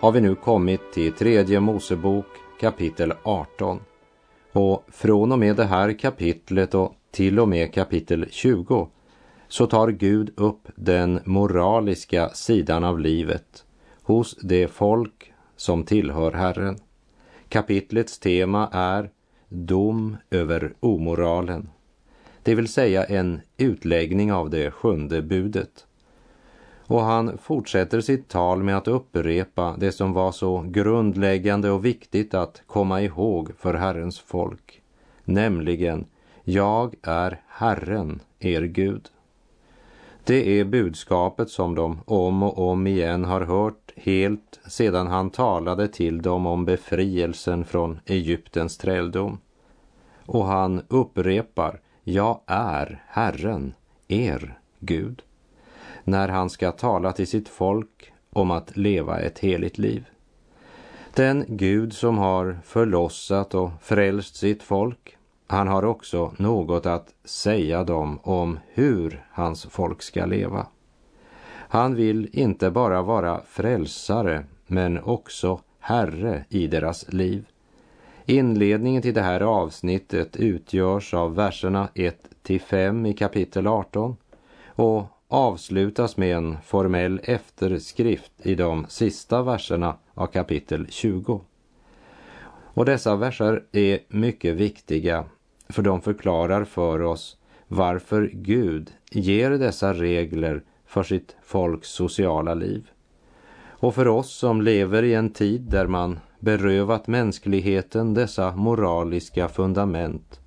har vi nu kommit till tredje Mosebok kapitel 18. Och från och med det här kapitlet och till och med kapitel 20 så tar Gud upp den moraliska sidan av livet hos det folk som tillhör Herren. Kapitlets tema är dom över omoralen, det vill säga en utläggning av det sjunde budet. Och han fortsätter sitt tal med att upprepa det som var så grundläggande och viktigt att komma ihåg för Herrens folk, nämligen Jag är Herren, er Gud. Det är budskapet som de om och om igen har hört helt sedan han talade till dem om befrielsen från Egyptens träldom. Och han upprepar, jag är Herren, er Gud, när han ska tala till sitt folk om att leva ett heligt liv. Den Gud som har förlossat och frälst sitt folk han har också något att säga dem om hur hans folk ska leva. Han vill inte bara vara frälsare, men också Herre i deras liv. Inledningen till det här avsnittet utgörs av verserna 1 till 5 i kapitel 18 och avslutas med en formell efterskrift i de sista verserna av kapitel 20. Och dessa verser är mycket viktiga för de förklarar för oss varför Gud ger dessa regler för sitt folks sociala liv. Och för oss som lever i en tid där man berövat mänskligheten dessa moraliska fundament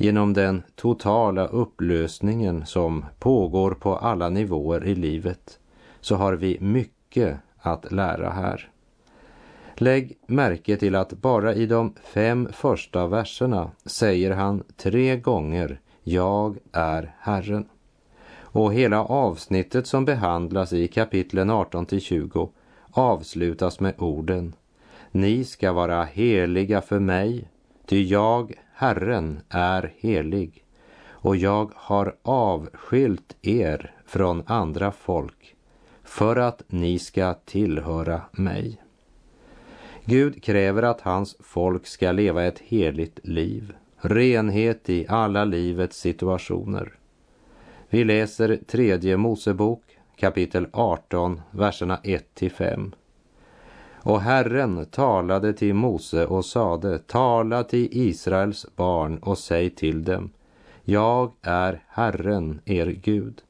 genom den totala upplösningen som pågår på alla nivåer i livet så har vi mycket att lära här. Lägg märke till att bara i de fem första verserna säger han tre gånger Jag är Herren. Och hela avsnittet som behandlas i kapitlen 18 till 20 avslutas med orden Ni ska vara heliga för mig, ty jag, Herren, är helig och jag har avskilt er från andra folk för att ni ska tillhöra mig. Gud kräver att hans folk ska leva ett heligt liv, renhet i alla livets situationer. Vi läser tredje Mosebok kapitel 18, verserna 1 till 5. Och Herren talade till Mose och sade, tala till Israels barn och säg till dem, jag är Herren, er Gud.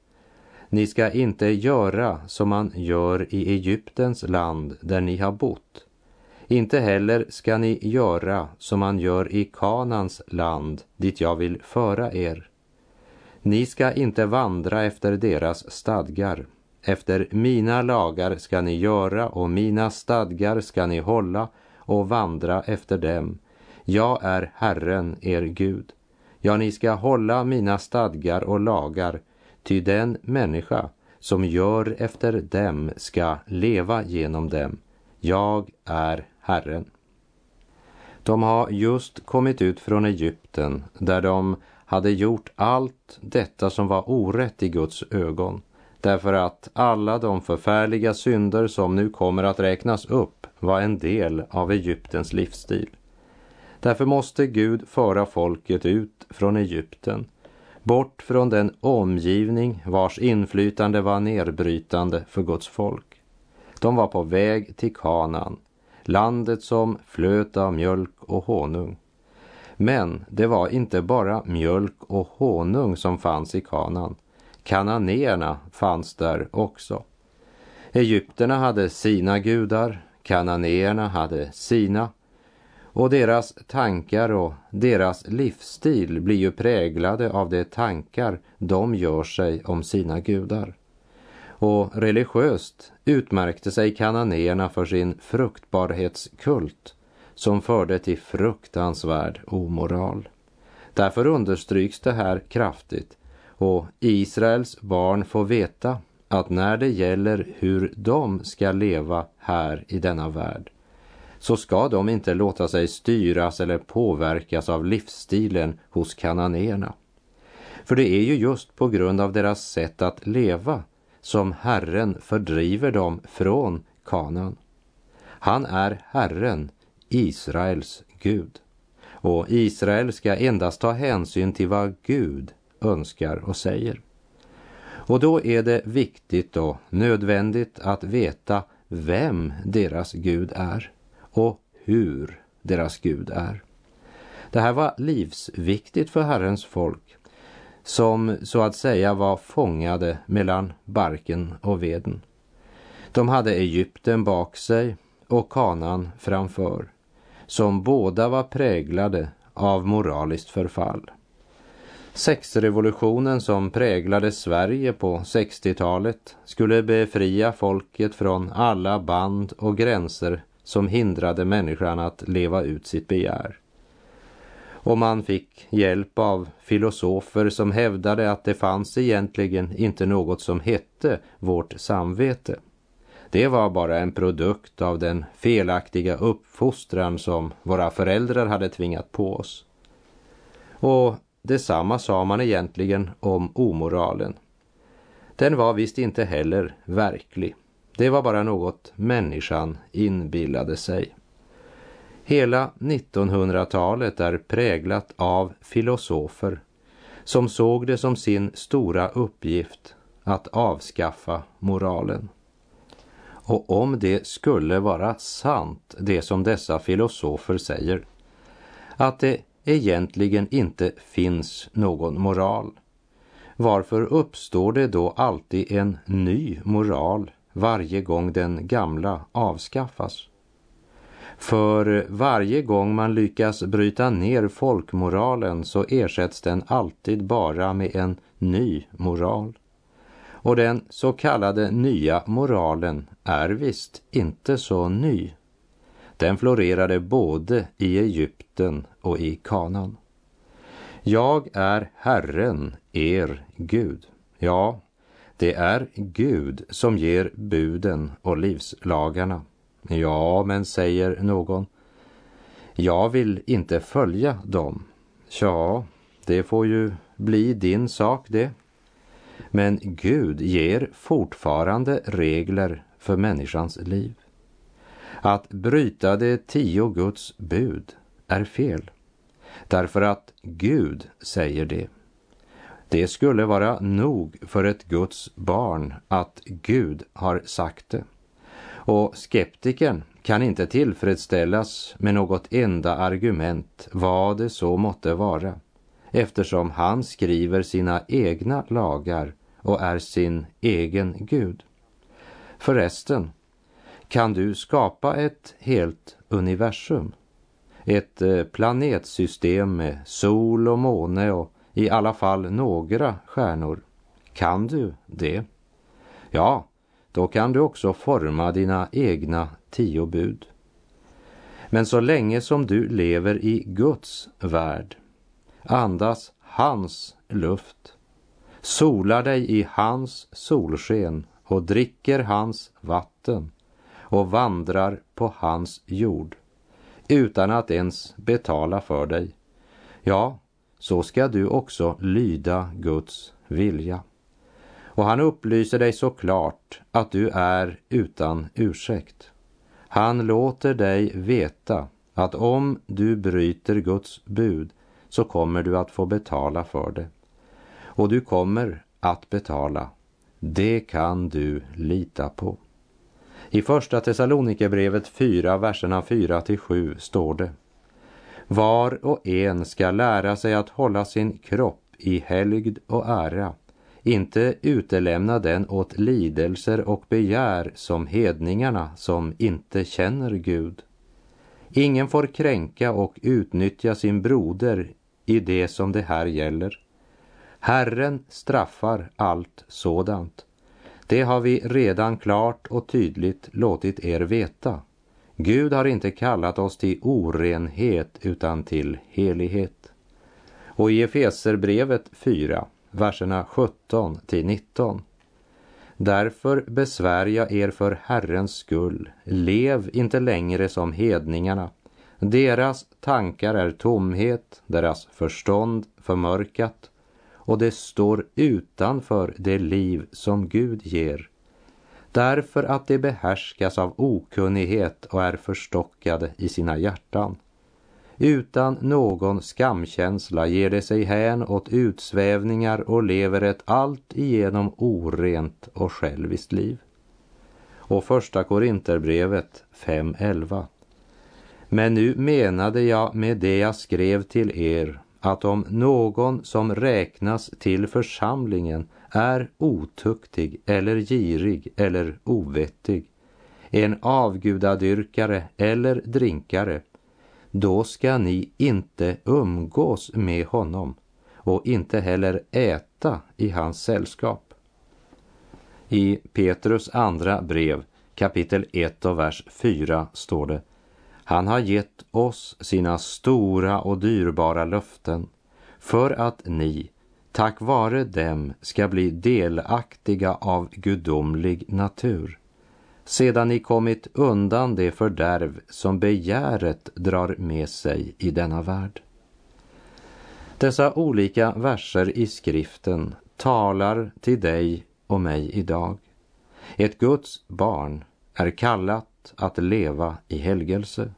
Ni ska inte göra som man gör i Egyptens land där ni har bott inte heller ska ni göra som man gör i Kanans land dit jag vill föra er. Ni ska inte vandra efter deras stadgar. Efter mina lagar ska ni göra och mina stadgar ska ni hålla och vandra efter dem. Jag är Herren, er Gud. Ja, ni ska hålla mina stadgar och lagar, ty den människa som gör efter dem ska leva genom dem. Jag är Herren. De har just kommit ut från Egypten där de hade gjort allt detta som var orätt i Guds ögon därför att alla de förfärliga synder som nu kommer att räknas upp var en del av Egyptens livsstil. Därför måste Gud föra folket ut från Egypten, bort från den omgivning vars inflytande var nedbrytande för Guds folk. De var på väg till Kanaan, landet som flöt av mjölk och honung. Men det var inte bara mjölk och honung som fanns i Kanaan. Kananéerna fanns där också. Egypterna hade sina gudar, kananéerna hade sina och deras tankar och deras livsstil blir ju präglade av de tankar de gör sig om sina gudar. Och religiöst utmärkte sig kananéerna för sin fruktbarhetskult som förde till fruktansvärd omoral. Därför understryks det här kraftigt och Israels barn får veta att när det gäller hur de ska leva här i denna värld så ska de inte låta sig styras eller påverkas av livsstilen hos kananéerna. För det är ju just på grund av deras sätt att leva som Herren fördriver dem från kanan. Han är Herren, Israels Gud. Och Israel ska endast ta hänsyn till vad Gud önskar och säger. Och då är det viktigt och nödvändigt att veta vem deras Gud är och hur deras Gud är. Det här var livsviktigt för Herrens folk som så att säga var fångade mellan barken och veden. De hade Egypten bak sig och kanan framför, som båda var präglade av moraliskt förfall. Sexrevolutionen som präglade Sverige på 60-talet skulle befria folket från alla band och gränser som hindrade människan att leva ut sitt begär. Och man fick hjälp av filosofer som hävdade att det fanns egentligen inte något som hette vårt samvete. Det var bara en produkt av den felaktiga uppfostran som våra föräldrar hade tvingat på oss. Och detsamma sa man egentligen om omoralen. Den var visst inte heller verklig. Det var bara något människan inbillade sig. Hela 1900-talet är präglat av filosofer som såg det som sin stora uppgift att avskaffa moralen. Och om det skulle vara sant, det som dessa filosofer säger, att det egentligen inte finns någon moral, varför uppstår det då alltid en ny moral varje gång den gamla avskaffas? För varje gång man lyckas bryta ner folkmoralen så ersätts den alltid bara med en ny moral. Och den så kallade nya moralen är visst inte så ny. Den florerade både i Egypten och i Kanan. Jag är Herren, er Gud. Ja, det är Gud som ger buden och livslagarna. Ja, men säger någon, jag vill inte följa dem. Ja, det får ju bli din sak det. Men Gud ger fortfarande regler för människans liv. Att bryta de tio Guds bud är fel. Därför att Gud säger det. Det skulle vara nog för ett Guds barn att Gud har sagt det. Och skeptikern kan inte tillfredsställas med något enda argument, vad det så måtte vara, eftersom han skriver sina egna lagar och är sin egen Gud. Förresten, kan du skapa ett helt universum? Ett eh, planetsystem med sol och måne och i alla fall några stjärnor. Kan du det? Ja, då kan du också forma dina egna tio bud. Men så länge som du lever i Guds värld, andas hans luft, solar dig i hans solsken och dricker hans vatten och vandrar på hans jord utan att ens betala för dig, ja, så ska du också lyda Guds vilja. Och han upplyser dig så klart att du är utan ursäkt. Han låter dig veta att om du bryter Guds bud så kommer du att få betala för det. Och du kommer att betala. Det kan du lita på. I första Thessalonikerbrevet 4, verserna 4 till 7 står det. Var och en ska lära sig att hålla sin kropp i helgd och ära inte utelämna den åt lidelser och begär som hedningarna som inte känner Gud. Ingen får kränka och utnyttja sin broder i det som det här gäller. Herren straffar allt sådant. Det har vi redan klart och tydligt låtit er veta. Gud har inte kallat oss till orenhet utan till helighet. Och i Efeserbrevet 4, verserna 17 till 19. Därför besvär jag er för Herrens skull. Lev inte längre som hedningarna. Deras tankar är tomhet, deras förstånd förmörkat och det står utanför det liv som Gud ger. Därför att de behärskas av okunnighet och är förstockade i sina hjärtan. Utan någon skamkänsla ger de sig hän åt utsvävningar och lever ett allt igenom orent och själviskt liv. Och första Korinterbrevet 5.11. Men nu menade jag med det jag skrev till er att om någon som räknas till församlingen är otuktig eller girig eller ovettig, en avgudadyrkare eller drinkare, då ska ni inte umgås med honom och inte heller äta i hans sällskap. I Petrus andra brev kapitel 1 och vers 4 står det han har gett oss sina stora och dyrbara löften för att ni tack vare dem ska bli delaktiga av gudomlig natur sedan ni kommit undan det fördärv som begäret drar med sig i denna värld. Dessa olika verser i skriften talar till dig och mig idag. Ett Guds barn är kallat att leva i helgelse,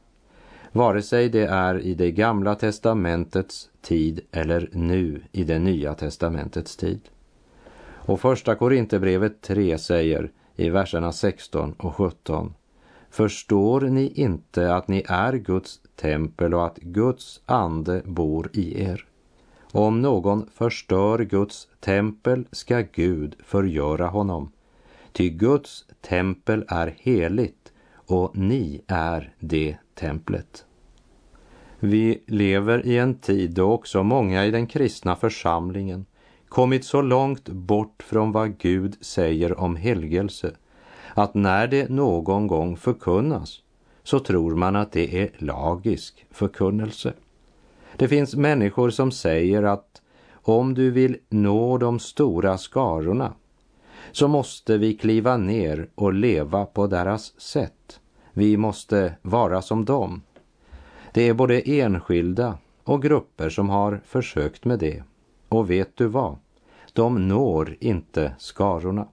vare sig det är i det gamla testamentets tid eller nu i det nya testamentets tid. Och första Korinthierbrevet 3 säger i verserna 16 och 17. Förstår ni inte att ni är Guds tempel och att Guds ande bor i er? Om någon förstör Guds tempel ska Gud förgöra honom. Ty Guds tempel är heligt och ni är det templet. Vi lever i en tid då också många i den kristna församlingen kommit så långt bort från vad Gud säger om helgelse att när det någon gång förkunnas så tror man att det är lagisk förkunnelse. Det finns människor som säger att om du vill nå de stora skarorna så måste vi kliva ner och leva på deras sätt. Vi måste vara som dem. Det är både enskilda och grupper som har försökt med det. Och vet du vad? De når inte skarorna.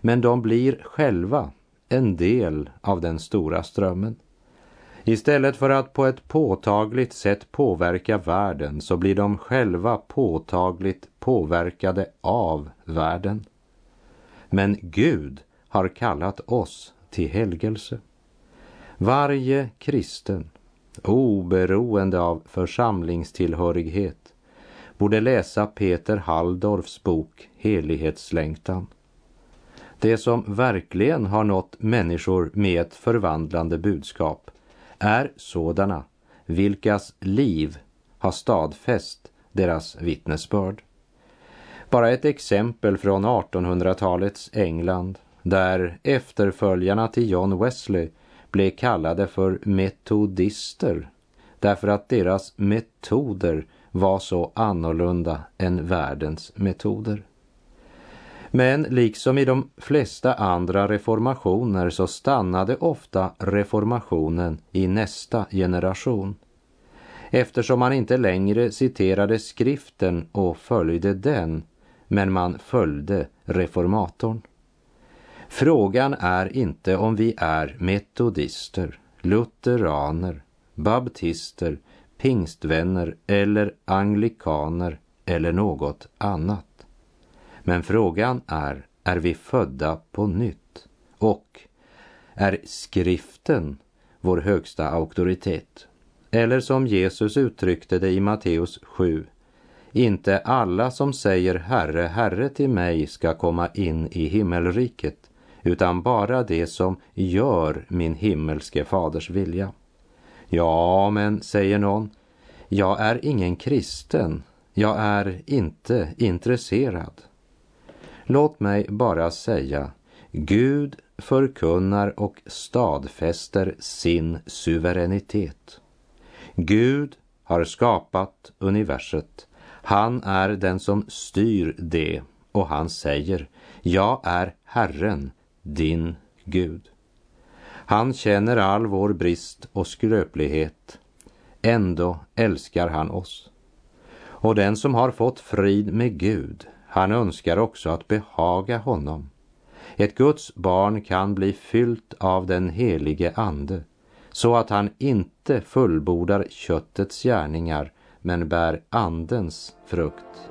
Men de blir själva en del av den stora strömmen. Istället för att på ett påtagligt sätt påverka världen så blir de själva påtagligt påverkade av världen. Men Gud har kallat oss till helgelse. Varje kristen, oberoende av församlingstillhörighet, borde läsa Peter Halldorfs bok Helighetslängtan. Det som verkligen har nått människor med ett förvandlande budskap är sådana vilkas liv har stadfäst deras vittnesbörd. Bara ett exempel från 1800-talets England där efterföljarna till John Wesley blev kallade för metodister därför att deras metoder var så annorlunda än världens metoder. Men liksom i de flesta andra reformationer så stannade ofta reformationen i nästa generation. Eftersom man inte längre citerade skriften och följde den, men man följde reformatorn. Frågan är inte om vi är metodister, lutheraner, baptister, pingstvänner eller anglikaner eller något annat. Men frågan är, är vi födda på nytt? Och är skriften vår högsta auktoritet? Eller som Jesus uttryckte det i Matteus 7, inte alla som säger Herre, Herre till mig ska komma in i himmelriket, utan bara det som gör min himmelske faders vilja. Ja, men, säger någon, jag är ingen kristen, jag är inte intresserad. Låt mig bara säga, Gud förkunnar och stadfäster sin suveränitet. Gud har skapat universet. Han är den som styr det och han säger, jag är Herren, din Gud. Han känner all vår brist och skröplighet. Ändå älskar han oss. Och den som har fått frid med Gud, han önskar också att behaga honom. Ett Guds barn kan bli fyllt av den helige Ande så att han inte fullbordar köttets gärningar men bär Andens frukt.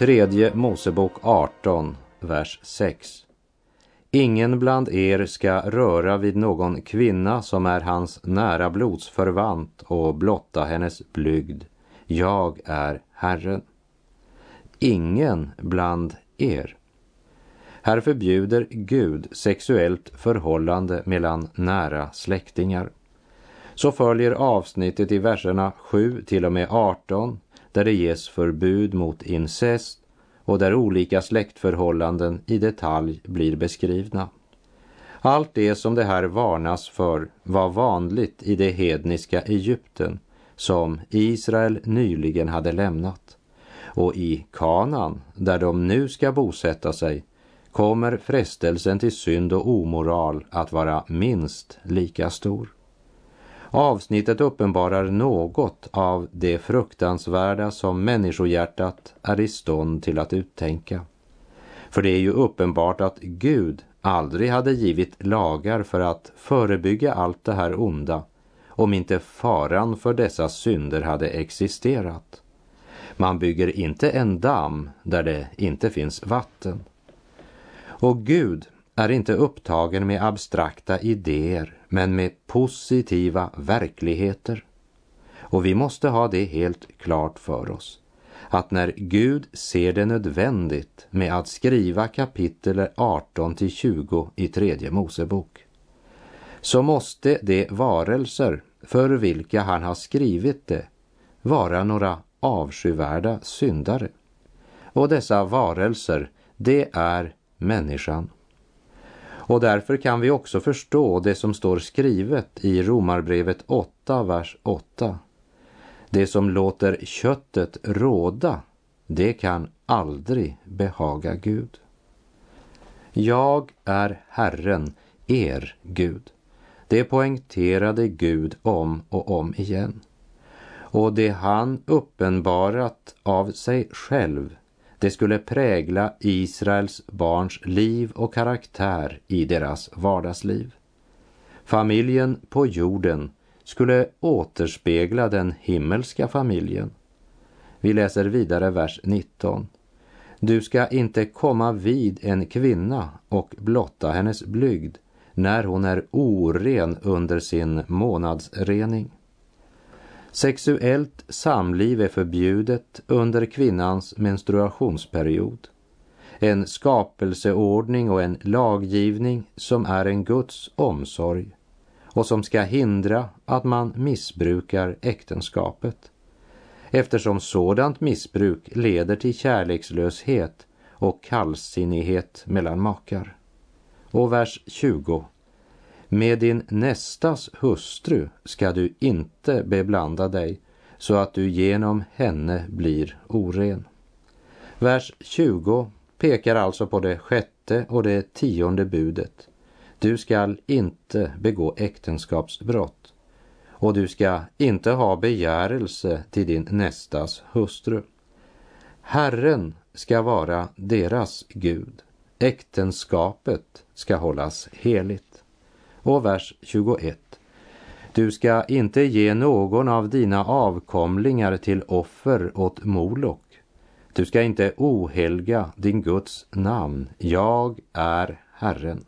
Tredje Mosebok 18, vers 6. Ingen bland er ska röra vid någon kvinna som är hans nära blodsförvant och blotta hennes blygd. Jag är Herren. Ingen bland er. Här förbjuder Gud sexuellt förhållande mellan nära släktingar. Så följer avsnittet i verserna 7 till och med 18 där det ges förbud mot incest och där olika släktförhållanden i detalj blir beskrivna. Allt det som det här varnas för var vanligt i det hedniska Egypten som Israel nyligen hade lämnat. Och i Kanan, där de nu ska bosätta sig, kommer frestelsen till synd och omoral att vara minst lika stor. Avsnittet uppenbarar något av det fruktansvärda som människohjärtat är i stånd till att uttänka. För det är ju uppenbart att Gud aldrig hade givit lagar för att förebygga allt det här onda om inte faran för dessa synder hade existerat. Man bygger inte en damm där det inte finns vatten. Och Gud är inte upptagen med abstrakta idéer men med positiva verkligheter. Och vi måste ha det helt klart för oss att när Gud ser det nödvändigt med att skriva kapitel 18 till 20 i tredje Mosebok så måste de varelser för vilka han har skrivit det vara några avskyvärda syndare. Och dessa varelser, det är människan. Och därför kan vi också förstå det som står skrivet i Romarbrevet 8, vers 8. Det som låter köttet råda, det kan aldrig behaga Gud. Jag är Herren, er Gud. Det poängterade Gud om och om igen. Och det han uppenbarat av sig själv det skulle prägla Israels barns liv och karaktär i deras vardagsliv. Familjen på jorden skulle återspegla den himmelska familjen. Vi läser vidare vers 19. Du ska inte komma vid en kvinna och blotta hennes blygd när hon är oren under sin månadsrening. Sexuellt samliv är förbjudet under kvinnans menstruationsperiod. En skapelseordning och en laggivning som är en Guds omsorg och som ska hindra att man missbrukar äktenskapet. Eftersom sådant missbruk leder till kärlekslöshet och kallsinnighet mellan makar. Och vers 20. Med din nästas hustru ska du inte beblanda dig så att du genom henne blir oren. Vers 20 pekar alltså på det sjätte och det tionde budet. Du skall inte begå äktenskapsbrott och du ska inte ha begärelse till din nästas hustru. Herren ska vara deras Gud. Äktenskapet ska hållas heligt. Och vers 21. Du ska inte ge någon av dina avkomlingar till offer åt Molok. Du ska inte ohelga din Guds namn. Jag är Herren.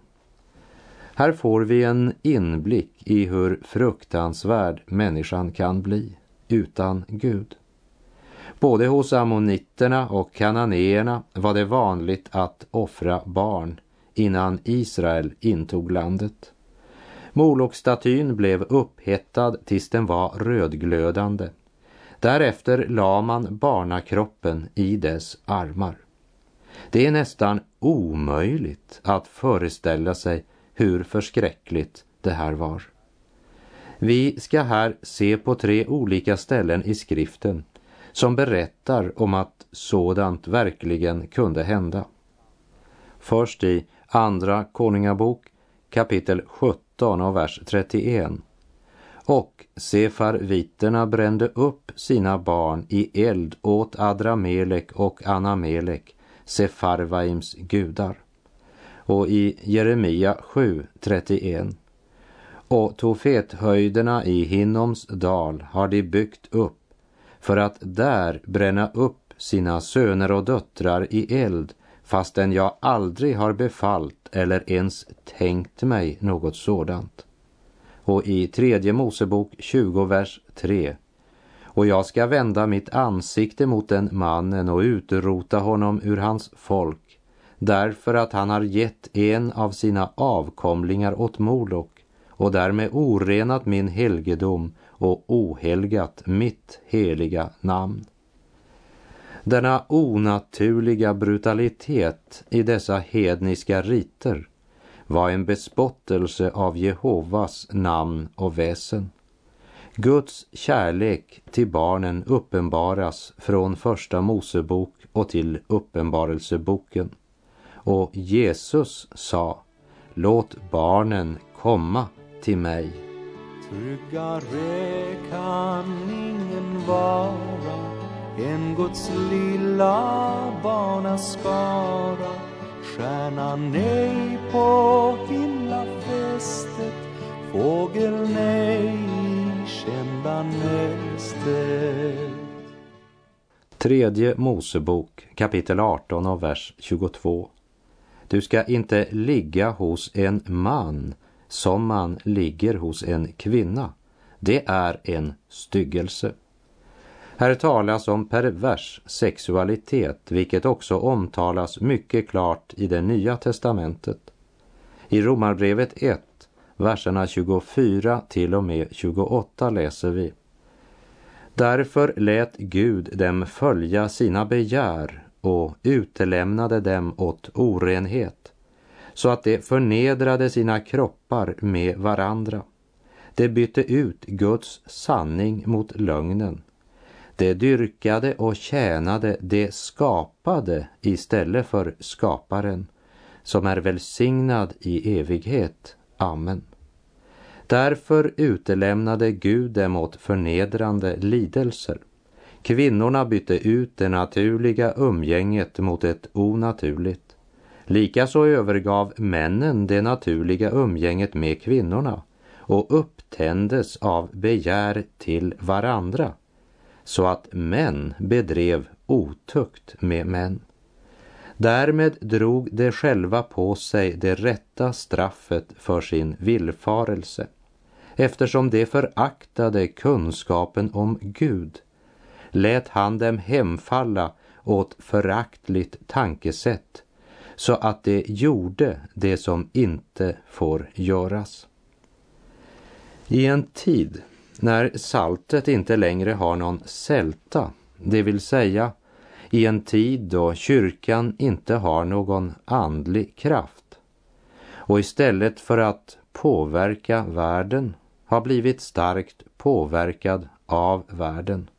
Här får vi en inblick i hur fruktansvärd människan kan bli utan Gud. Både hos ammoniterna och kananéerna var det vanligt att offra barn innan Israel intog landet. Molokstatyn blev upphettad tills den var rödglödande. Därefter la man barnakroppen i dess armar. Det är nästan omöjligt att föreställa sig hur förskräckligt det här var. Vi ska här se på tre olika ställen i skriften som berättar om att sådant verkligen kunde hända. Först i Andra Konungabok kapitel 17 och vers 31. Och sefarviterna brände upp sina barn i eld åt Adramelek och Anamelek, Sefarvaims gudar. Och i Jeremia 7, 31. Och Tofethöjderna i Hinnoms dal har de byggt upp för att där bränna upp sina söner och döttrar i eld fastän jag aldrig har befallt eller ens tänkt mig något sådant. Och i tredje Mosebok 20, vers 3. Och jag ska vända mitt ansikte mot den mannen och utrota honom ur hans folk, därför att han har gett en av sina avkomlingar åt Molok och därmed orenat min helgedom och ohelgat mitt heliga namn. Denna onaturliga brutalitet i dessa hedniska riter var en bespottelse av Jehovas namn och väsen. Guds kärlek till barnen uppenbaras från Första Mosebok och till Uppenbarelseboken. Och Jesus sa, låt barnen komma till mig. Tryggare kan ingen vara än Guds lilla barnaskara Stjärnan ej på himlafästet Fågeln ej i kända nästet Tredje Mosebok kapitel 18 och vers 22. Du ska inte ligga hos en man som man ligger hos en kvinna. Det är en styggelse. Här talas om pervers sexualitet, vilket också omtalas mycket klart i det nya testamentet. I Romarbrevet 1, verserna 24 till och med 28 läser vi. Därför lät Gud dem följa sina begär och utelämnade dem åt orenhet, så att de förnedrade sina kroppar med varandra. De bytte ut Guds sanning mot lögnen de dyrkade och tjänade det skapade istället för skaparen, som är välsignad i evighet. Amen. Därför utelämnade Gud dem åt förnedrande lidelser. Kvinnorna bytte ut det naturliga umgänget mot ett onaturligt. Likaså övergav männen det naturliga umgänget med kvinnorna och upptändes av begär till varandra så att män bedrev otukt med män. Därmed drog de själva på sig det rätta straffet för sin villfarelse, eftersom de föraktade kunskapen om Gud lät han dem hemfalla åt föraktligt tankesätt så att de gjorde det som inte får göras. I en tid när saltet inte längre har någon sälta, det vill säga i en tid då kyrkan inte har någon andlig kraft och istället för att påverka världen har blivit starkt påverkad av världen.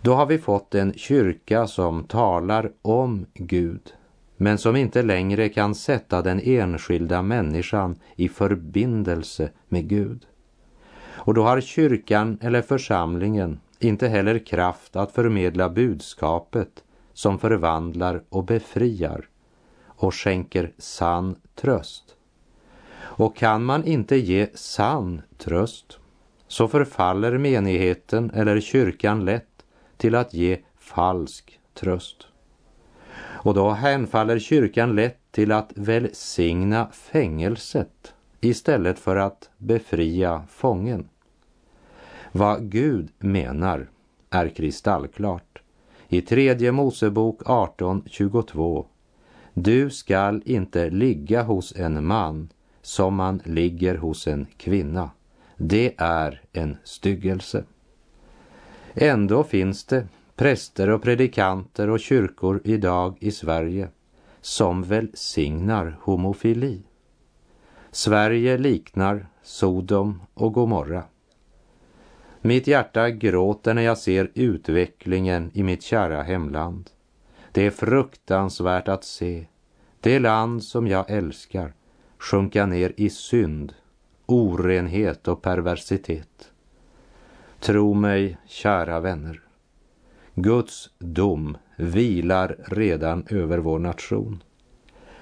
Då har vi fått en kyrka som talar om Gud men som inte längre kan sätta den enskilda människan i förbindelse med Gud. Och då har kyrkan eller församlingen inte heller kraft att förmedla budskapet som förvandlar och befriar och skänker sann tröst. Och kan man inte ge sann tröst så förfaller menigheten eller kyrkan lätt till att ge falsk tröst. Och då hänfaller kyrkan lätt till att välsigna fängelset istället för att befria fången. Vad Gud menar är kristallklart. i tredje Mosebok 18.22. Du skall inte ligga hos en man som man ligger hos en kvinna. Det är en styggelse. Ändå finns det präster och predikanter och kyrkor idag i Sverige som välsignar homofili. Sverige liknar Sodom och Gomorra. Mitt hjärta gråter när jag ser utvecklingen i mitt kära hemland. Det är fruktansvärt att se det land som jag älskar sjunka ner i synd, orenhet och perversitet. Tro mig, kära vänner, Guds dom vilar redan över vår nation.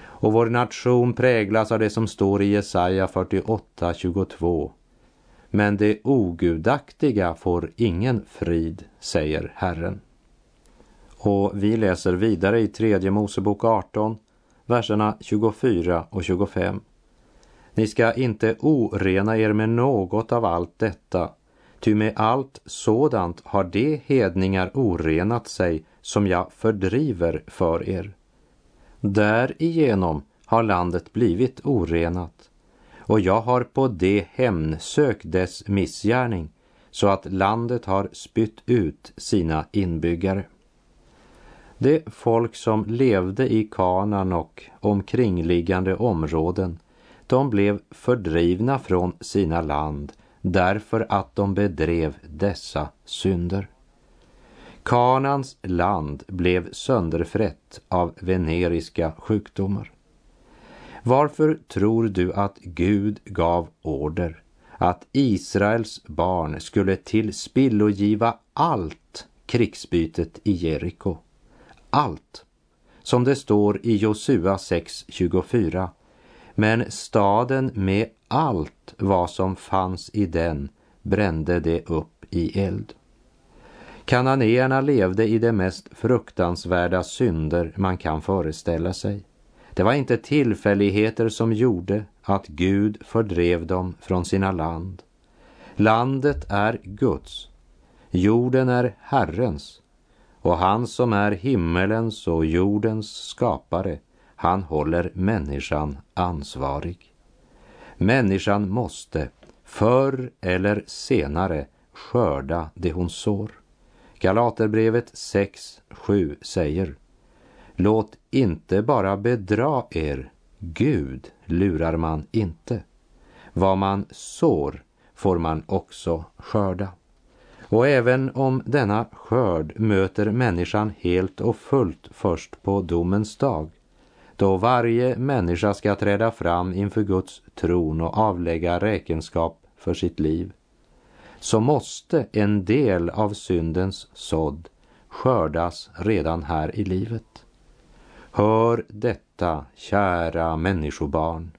Och vår nation präglas av det som står i Jesaja 48, 22. Men det ogudaktiga får ingen frid, säger Herren. Och vi läser vidare i tredje Mosebok 18, verserna 24 och 25. Ni ska inte orena er med något av allt detta, ty med allt sådant har de hedningar orenat sig som jag fördriver för er. Därigenom har landet blivit orenat, och jag har på det hemsökt dess missgärning, så att landet har spytt ut sina inbyggare. Det folk som levde i Kanan och omkringliggande områden, de blev fördrivna från sina land därför att de bedrev dessa synder. Kanans land blev sönderfrätt av veneriska sjukdomar. Varför tror du att Gud gav order att Israels barn skulle tillspillogiva allt krigsbytet i Jeriko? Allt, som det står i Josua 6.24. Men staden med allt vad som fanns i den brände det upp i eld. Kananéerna levde i de mest fruktansvärda synder man kan föreställa sig. Det var inte tillfälligheter som gjorde att Gud fördrev dem från sina land. Landet är Guds, jorden är Herrens och han som är himmelens och jordens skapare, han håller människan ansvarig. Människan måste förr eller senare skörda det hon sår. Galaterbrevet 6.7 säger Låt inte bara bedra er, Gud lurar man inte. Vad man sår får man också skörda. Och även om denna skörd möter människan helt och fullt först på domens dag, då varje människa ska träda fram inför Guds tron och avlägga räkenskap för sitt liv, så måste en del av syndens sådd skördas redan här i livet. Hör detta, kära människobarn.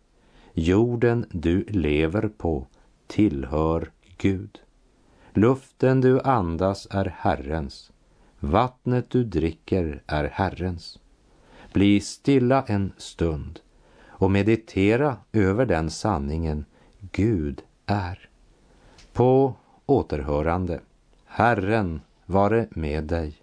Jorden du lever på tillhör Gud. Luften du andas är Herrens. Vattnet du dricker är Herrens. Bli stilla en stund och meditera över den sanningen Gud är. På återhörande. Herren vare med dig.